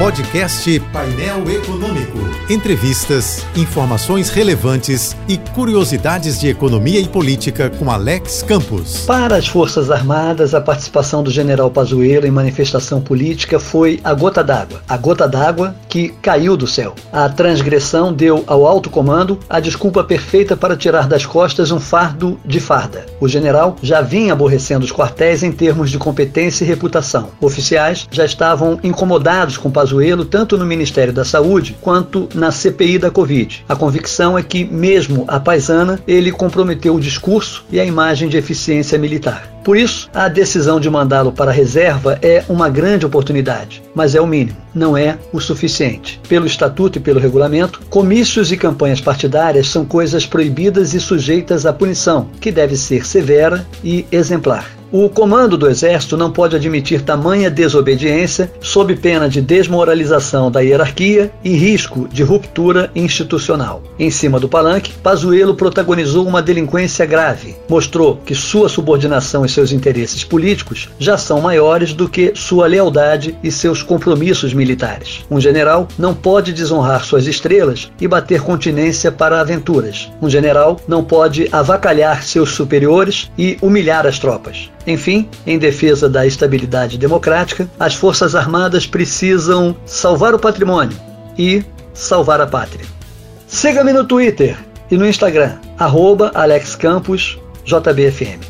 Podcast Painel Econômico. Entrevistas, informações relevantes e curiosidades de economia e política com Alex Campos. Para as Forças Armadas, a participação do general Pazuello em manifestação política foi a gota d'água. A gota d'água que caiu do céu. A transgressão deu ao alto comando a desculpa perfeita para tirar das costas um fardo de farda. O general já vinha aborrecendo os quartéis em termos de competência e reputação. Oficiais já estavam incomodados com Pazuello Pazuello tanto no Ministério da Saúde quanto na CPI da Covid. A convicção é que, mesmo a paisana, ele comprometeu o discurso e a imagem de eficiência militar. Por isso, a decisão de mandá-lo para a reserva é uma grande oportunidade, mas é o mínimo, não é o suficiente. Pelo estatuto e pelo regulamento, comícios e campanhas partidárias são coisas proibidas e sujeitas à punição, que deve ser severa e exemplar. O comando do Exército não pode admitir tamanha desobediência sob pena de desmoralização da hierarquia e risco de ruptura institucional. Em cima do palanque, Pazuello protagonizou uma delinquência grave. Mostrou que sua subordinação seus interesses políticos já são maiores do que sua lealdade e seus compromissos militares. Um general não pode desonrar suas estrelas e bater continência para aventuras. Um general não pode avacalhar seus superiores e humilhar as tropas. Enfim, em defesa da estabilidade democrática, as Forças Armadas precisam salvar o patrimônio e salvar a pátria. Siga-me no Twitter e no Instagram, arroba AlexCamposJBFM.